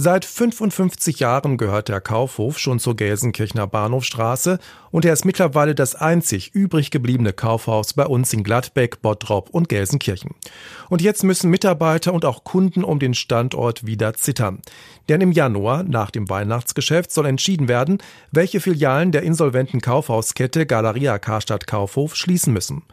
Seit 55 Jahren gehört der Kaufhof schon zur Gelsenkirchener Bahnhofstraße und er ist mittlerweile das einzig übrig gebliebene Kaufhaus bei uns in Gladbeck, Bottrop und Gelsenkirchen. Und jetzt müssen Mitarbeiter und auch Kunden um den Standort wieder zittern. Denn im Januar, nach dem Weihnachtsgeschäft, soll entschieden werden, welche Filialen der insolventen Kaufhauskette Galeria Karstadt Kaufhof schließen müssen.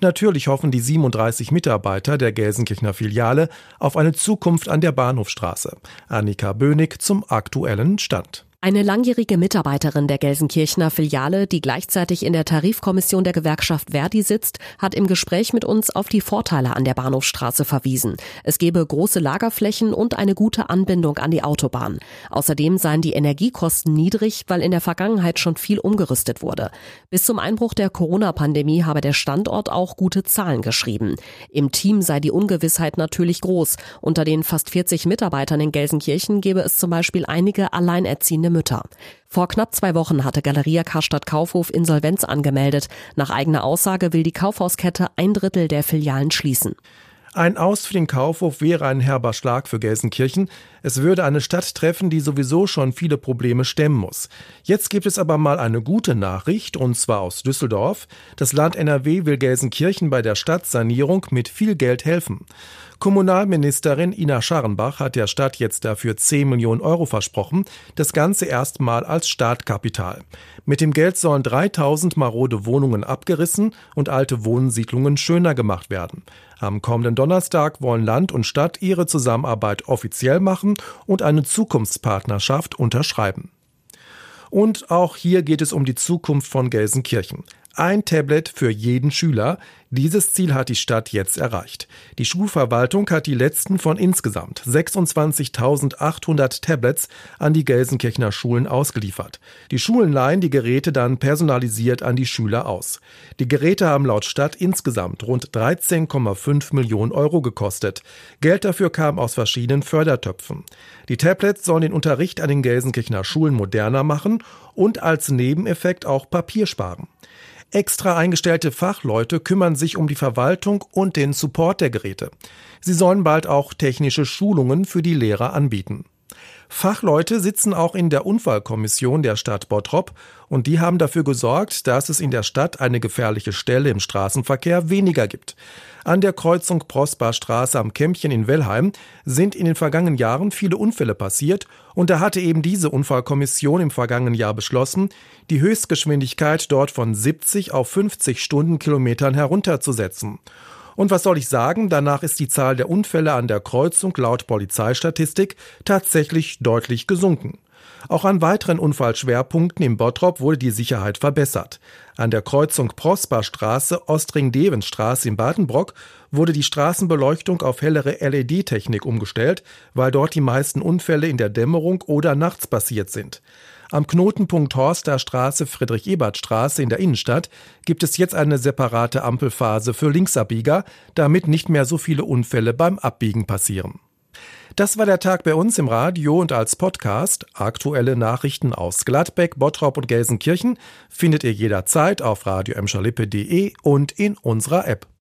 Natürlich hoffen die 37 Mitarbeiter der Gelsenkirchener Filiale auf eine Zukunft an der Bahnhofstraße. Annika Bönig zum aktuellen Stand. Eine langjährige Mitarbeiterin der Gelsenkirchener Filiale, die gleichzeitig in der Tarifkommission der Gewerkschaft Verdi sitzt, hat im Gespräch mit uns auf die Vorteile an der Bahnhofstraße verwiesen. Es gebe große Lagerflächen und eine gute Anbindung an die Autobahn. Außerdem seien die Energiekosten niedrig, weil in der Vergangenheit schon viel umgerüstet wurde. Bis zum Einbruch der Corona-Pandemie habe der Standort auch gute Zahlen geschrieben. Im Team sei die Ungewissheit natürlich groß. Unter den fast 40 Mitarbeitern in Gelsenkirchen gebe es zum Beispiel einige alleinerziehende Mütter. Vor knapp zwei Wochen hatte Galeria Karstadt Kaufhof Insolvenz angemeldet. Nach eigener Aussage will die Kaufhauskette ein Drittel der Filialen schließen. Ein Aus für den Kaufhof wäre ein herber Schlag für Gelsenkirchen. Es würde eine Stadt treffen, die sowieso schon viele Probleme stemmen muss. Jetzt gibt es aber mal eine gute Nachricht, und zwar aus Düsseldorf. Das Land NRW will Gelsenkirchen bei der Stadtsanierung mit viel Geld helfen. Kommunalministerin Ina Scharrenbach hat der Stadt jetzt dafür 10 Millionen Euro versprochen, das Ganze erstmal als Startkapital. Mit dem Geld sollen 3000 marode Wohnungen abgerissen und alte Wohnsiedlungen schöner gemacht werden. Am kommenden Donnerstag wollen Land und Stadt ihre Zusammenarbeit offiziell machen und eine Zukunftspartnerschaft unterschreiben. Und auch hier geht es um die Zukunft von Gelsenkirchen. Ein Tablet für jeden Schüler. Dieses Ziel hat die Stadt jetzt erreicht. Die Schulverwaltung hat die letzten von insgesamt 26.800 Tablets an die Gelsenkirchener Schulen ausgeliefert. Die Schulen leihen die Geräte dann personalisiert an die Schüler aus. Die Geräte haben laut Stadt insgesamt rund 13,5 Millionen Euro gekostet. Geld dafür kam aus verschiedenen Fördertöpfen. Die Tablets sollen den Unterricht an den Gelsenkirchener Schulen moderner machen und als Nebeneffekt auch Papier sparen. Extra eingestellte Fachleute kümmern sich um die Verwaltung und den Support der Geräte. Sie sollen bald auch technische Schulungen für die Lehrer anbieten. Fachleute sitzen auch in der Unfallkommission der Stadt Bottrop und die haben dafür gesorgt, dass es in der Stadt eine gefährliche Stelle im Straßenverkehr weniger gibt. An der Kreuzung Prosperstraße am Kämpchen in Wellheim sind in den vergangenen Jahren viele Unfälle passiert und da hatte eben diese Unfallkommission im vergangenen Jahr beschlossen, die Höchstgeschwindigkeit dort von 70 auf 50 Stundenkilometern herunterzusetzen. Und was soll ich sagen, danach ist die Zahl der Unfälle an der Kreuzung laut Polizeistatistik tatsächlich deutlich gesunken. Auch an weiteren Unfallschwerpunkten im Bottrop wurde die Sicherheit verbessert. An der Kreuzung Prosperstraße Ostring-Devenstraße in Badenbrock wurde die Straßenbeleuchtung auf hellere LED-Technik umgestellt, weil dort die meisten Unfälle in der Dämmerung oder nachts passiert sind. Am Knotenpunkt Horster Straße Friedrich-Ebert-Straße in der Innenstadt gibt es jetzt eine separate Ampelphase für Linksabbieger, damit nicht mehr so viele Unfälle beim Abbiegen passieren. Das war der Tag bei uns im Radio und als Podcast. Aktuelle Nachrichten aus Gladbeck, Bottrop und Gelsenkirchen findet ihr jederzeit auf radio und in unserer App.